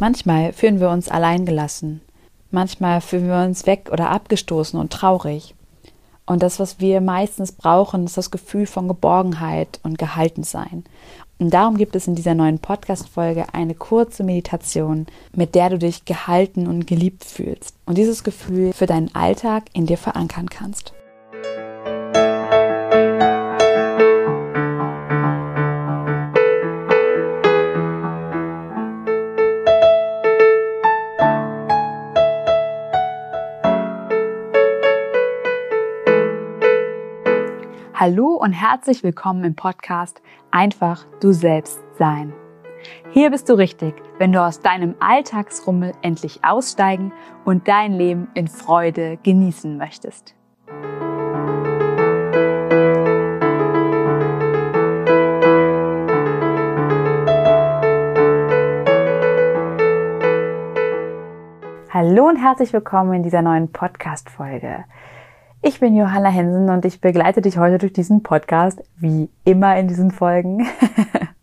Manchmal fühlen wir uns alleingelassen. Manchmal fühlen wir uns weg oder abgestoßen und traurig. Und das, was wir meistens brauchen, ist das Gefühl von Geborgenheit und Gehaltensein. Und darum gibt es in dieser neuen Podcast-Folge eine kurze Meditation, mit der du dich gehalten und geliebt fühlst und dieses Gefühl für deinen Alltag in dir verankern kannst. Hallo und herzlich willkommen im Podcast Einfach du selbst sein. Hier bist du richtig, wenn du aus deinem Alltagsrummel endlich aussteigen und dein Leben in Freude genießen möchtest. Hallo und herzlich willkommen in dieser neuen Podcast-Folge. Ich bin Johanna Hensen und ich begleite dich heute durch diesen Podcast, wie immer in diesen Folgen.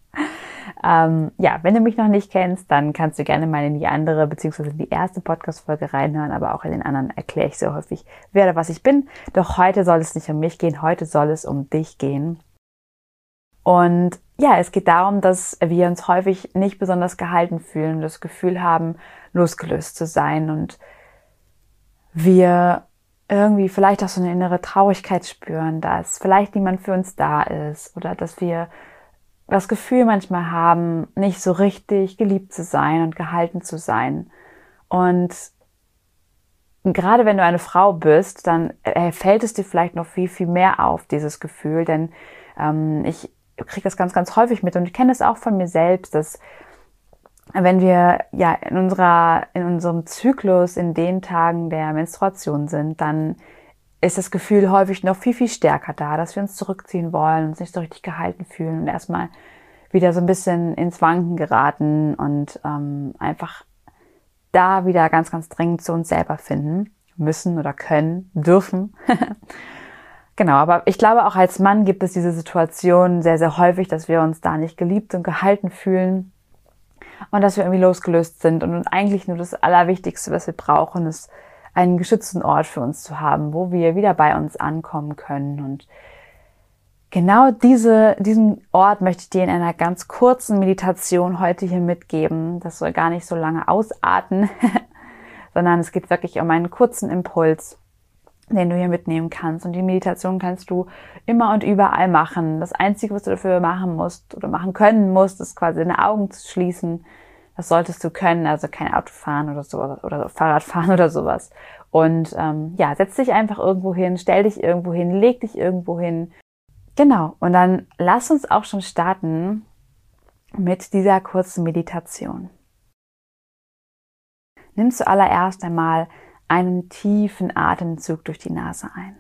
ähm, ja, wenn du mich noch nicht kennst, dann kannst du gerne mal in die andere beziehungsweise die erste Podcast-Folge reinhören, aber auch in den anderen erkläre ich so häufig, wer oder was ich bin. Doch heute soll es nicht um mich gehen, heute soll es um dich gehen. Und ja, es geht darum, dass wir uns häufig nicht besonders gehalten fühlen, das Gefühl haben, losgelöst zu sein und wir irgendwie vielleicht auch so eine innere Traurigkeit spüren, dass vielleicht niemand für uns da ist oder dass wir das Gefühl manchmal haben, nicht so richtig geliebt zu sein und gehalten zu sein. Und gerade wenn du eine Frau bist, dann äh, fällt es dir vielleicht noch viel, viel mehr auf, dieses Gefühl, denn ähm, ich kriege das ganz, ganz häufig mit und ich kenne es auch von mir selbst, dass wenn wir ja in unserer, in unserem Zyklus in den Tagen der Menstruation sind, dann ist das Gefühl häufig noch viel, viel stärker da, dass wir uns zurückziehen wollen, uns nicht so richtig gehalten fühlen und erstmal wieder so ein bisschen ins Wanken geraten und ähm, einfach da wieder ganz, ganz dringend zu uns selber finden müssen oder können, dürfen. genau, aber ich glaube auch als Mann gibt es diese Situation sehr, sehr häufig, dass wir uns da nicht geliebt und gehalten fühlen und dass wir irgendwie losgelöst sind und eigentlich nur das Allerwichtigste, was wir brauchen, ist einen geschützten Ort für uns zu haben, wo wir wieder bei uns ankommen können. Und genau diese, diesen Ort möchte ich dir in einer ganz kurzen Meditation heute hier mitgeben. Das soll gar nicht so lange ausarten, sondern es geht wirklich um einen kurzen Impuls, den du hier mitnehmen kannst. Und die Meditation kannst du immer und überall machen. Das Einzige, was du dafür machen musst oder machen können musst, ist quasi deine Augen zu schließen. Das solltest du können, also kein Auto fahren oder so oder Fahrrad fahren oder sowas. Und ähm, ja, setz dich einfach irgendwo hin, stell dich irgendwo hin, leg dich irgendwo hin. Genau. Und dann lass uns auch schon starten mit dieser kurzen Meditation. Nimm zuallererst einmal einen tiefen Atemzug durch die Nase ein.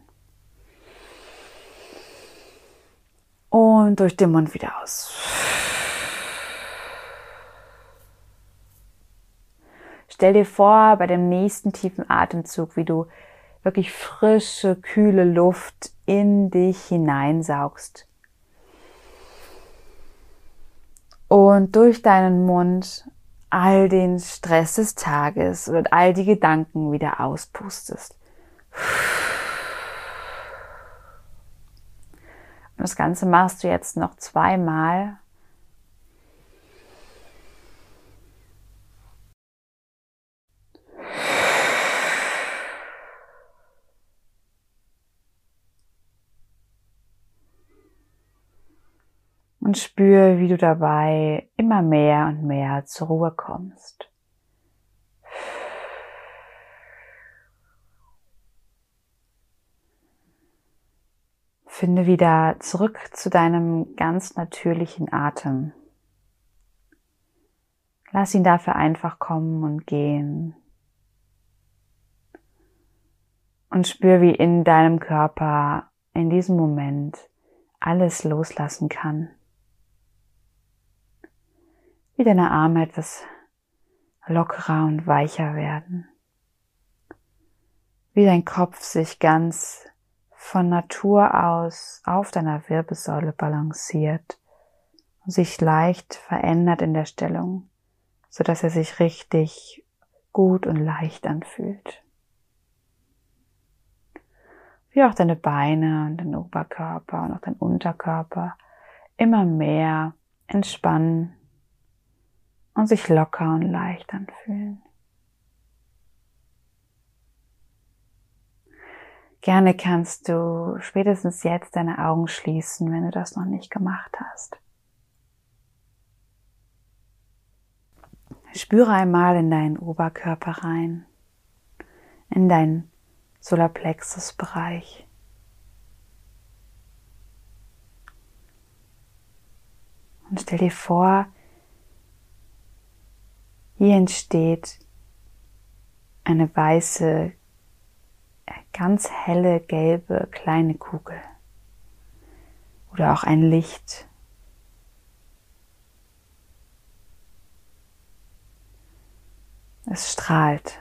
Und durch den Mund wieder aus. Stell dir vor, bei dem nächsten tiefen Atemzug, wie du wirklich frische, kühle Luft in dich hineinsaugst. Und durch deinen Mund all den Stress des Tages und all die Gedanken wieder auspustest. Und das Ganze machst du jetzt noch zweimal. Und spür, wie du dabei immer mehr und mehr zur Ruhe kommst. Finde wieder zurück zu deinem ganz natürlichen Atem. Lass ihn dafür einfach kommen und gehen. Und spür, wie in deinem Körper in diesem Moment alles loslassen kann wie deine Arme etwas lockerer und weicher werden, wie dein Kopf sich ganz von Natur aus auf deiner Wirbelsäule balanciert und sich leicht verändert in der Stellung, sodass er sich richtig gut und leicht anfühlt. Wie auch deine Beine und dein Oberkörper und auch dein Unterkörper immer mehr entspannen und sich locker und leicht anfühlen. Gerne kannst du spätestens jetzt deine Augen schließen, wenn du das noch nicht gemacht hast. Spüre einmal in deinen Oberkörper rein, in deinen Solarplexus-Bereich. Und stell dir vor, hier entsteht eine weiße, ganz helle, gelbe, kleine Kugel. Oder auch ein Licht. Es strahlt.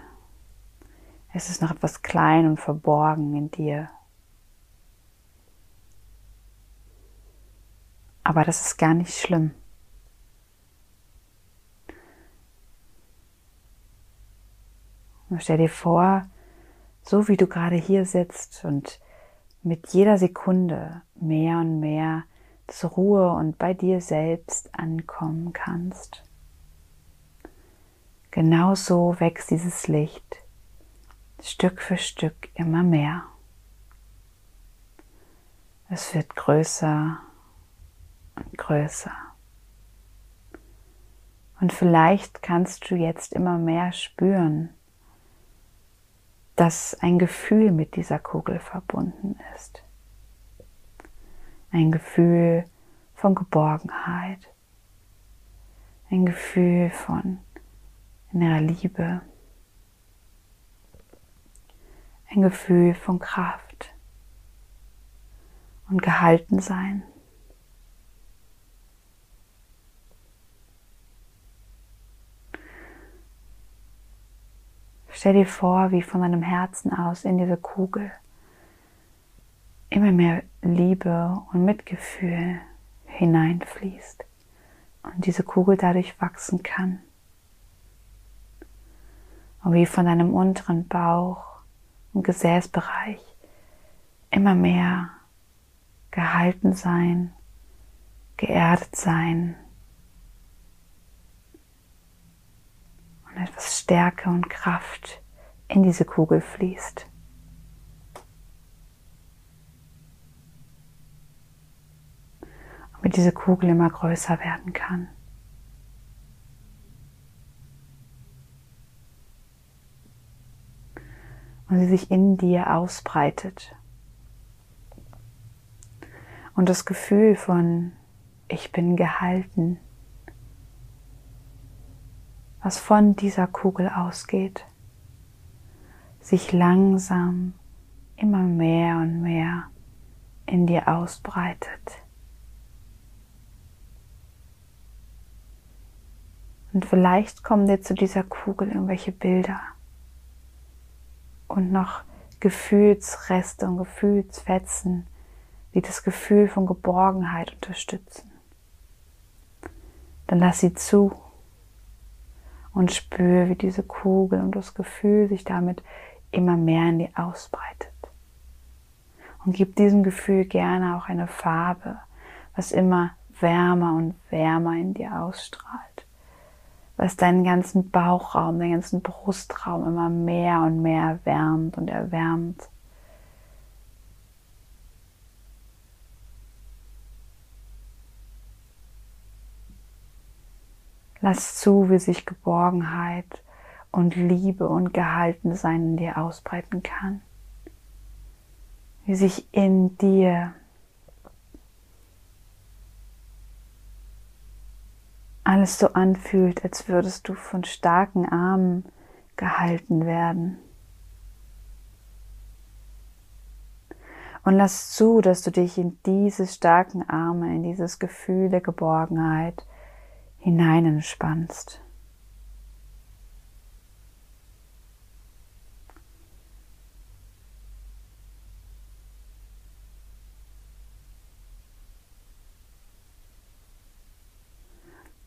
Es ist noch etwas klein und verborgen in dir. Aber das ist gar nicht schlimm. Und stell dir vor, so wie du gerade hier sitzt und mit jeder Sekunde mehr und mehr zur Ruhe und bei dir selbst ankommen kannst. Genauso wächst dieses Licht Stück für Stück immer mehr. Es wird größer und größer. Und vielleicht kannst du jetzt immer mehr spüren, dass ein Gefühl mit dieser Kugel verbunden ist. Ein Gefühl von Geborgenheit. Ein Gefühl von innerer Liebe. Ein Gefühl von Kraft und Gehaltensein. Stell dir vor, wie von deinem Herzen aus in diese Kugel immer mehr Liebe und Mitgefühl hineinfließt und diese Kugel dadurch wachsen kann. Und wie von deinem unteren Bauch und Gesäßbereich immer mehr gehalten sein, geerdet sein und etwas Stärke und Kraft in diese Kugel fließt. Und diese Kugel immer größer werden kann. Und sie sich in dir ausbreitet. Und das Gefühl von ich bin gehalten, was von dieser Kugel ausgeht, sich langsam immer mehr und mehr in dir ausbreitet. Und vielleicht kommen dir zu dieser Kugel irgendwelche Bilder und noch Gefühlsreste und Gefühlsfetzen, die das Gefühl von Geborgenheit unterstützen. Dann lass sie zu und spüre, wie diese Kugel und das Gefühl sich damit immer mehr in dir ausbreitet. Und gib diesem Gefühl gerne auch eine Farbe, was immer wärmer und wärmer in dir ausstrahlt, was deinen ganzen Bauchraum, den ganzen Brustraum immer mehr und mehr wärmt und erwärmt. Lass zu, wie sich Geborgenheit und Liebe und Gehaltensein in dir ausbreiten kann. Wie sich in dir alles so anfühlt, als würdest du von starken Armen gehalten werden. Und lass zu, dass du dich in diese starken Arme, in dieses Gefühl der Geborgenheit, hinein entspannst.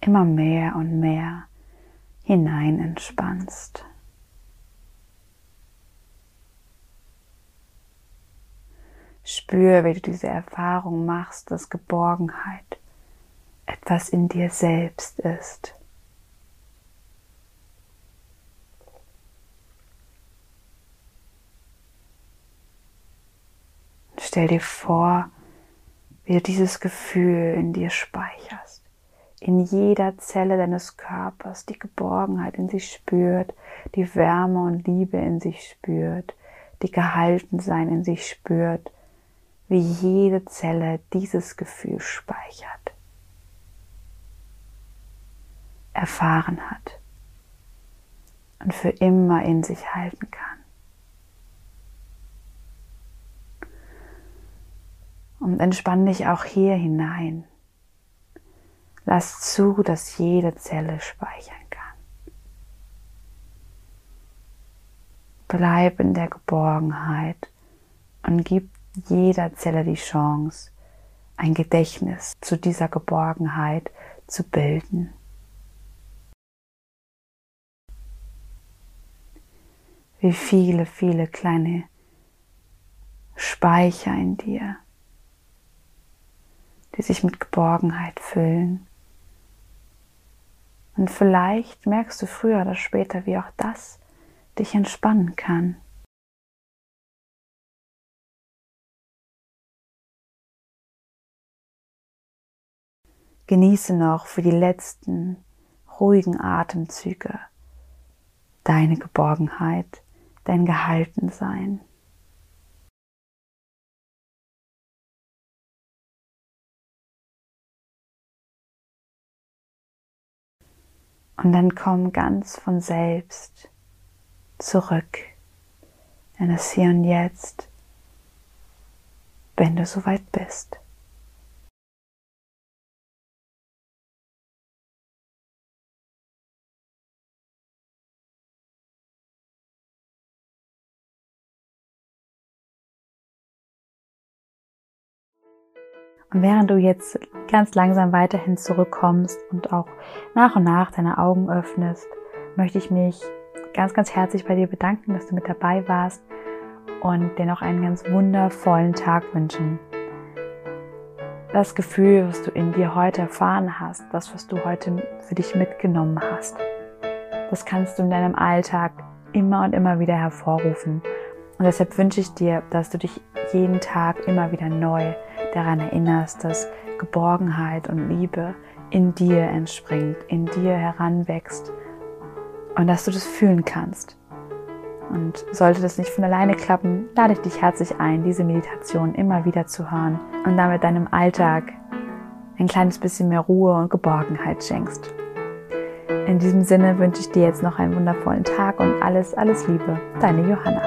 Immer mehr und mehr hinein entspannst. Spür, wie du diese Erfahrung machst, dass Geborgenheit etwas in dir selbst ist. Stell dir vor, wie du dieses Gefühl in dir speicherst. In jeder Zelle deines Körpers die Geborgenheit in sich spürt, die Wärme und Liebe in sich spürt, die Gehaltensein in sich spürt, wie jede Zelle dieses Gefühl speichert, erfahren hat und für immer in sich halten kann. Und entspann dich auch hier hinein. Lass zu, dass jede Zelle speichern kann. Bleib in der Geborgenheit und gib jeder Zelle die Chance, ein Gedächtnis zu dieser Geborgenheit zu bilden. Wie viele, viele kleine Speicher in dir die sich mit Geborgenheit füllen. Und vielleicht merkst du früher oder später, wie auch das dich entspannen kann. Genieße noch für die letzten ruhigen Atemzüge deine Geborgenheit, dein Gehaltensein. Und dann komm ganz von selbst zurück in das Hier und Jetzt, wenn du soweit bist. Und während du jetzt ganz langsam weiterhin zurückkommst und auch nach und nach deine Augen öffnest, möchte ich mich ganz, ganz herzlich bei dir bedanken, dass du mit dabei warst und dir noch einen ganz wundervollen Tag wünschen. Das Gefühl, was du in dir heute erfahren hast, das, was du heute für dich mitgenommen hast, das kannst du in deinem Alltag immer und immer wieder hervorrufen. Und deshalb wünsche ich dir, dass du dich jeden Tag immer wieder neu daran erinnerst, dass Geborgenheit und Liebe in dir entspringt, in dir heranwächst und dass du das fühlen kannst. Und sollte das nicht von alleine klappen, lade ich dich herzlich ein, diese Meditation immer wieder zu hören und damit deinem Alltag ein kleines bisschen mehr Ruhe und Geborgenheit schenkst. In diesem Sinne wünsche ich dir jetzt noch einen wundervollen Tag und alles, alles Liebe. Deine Johanna.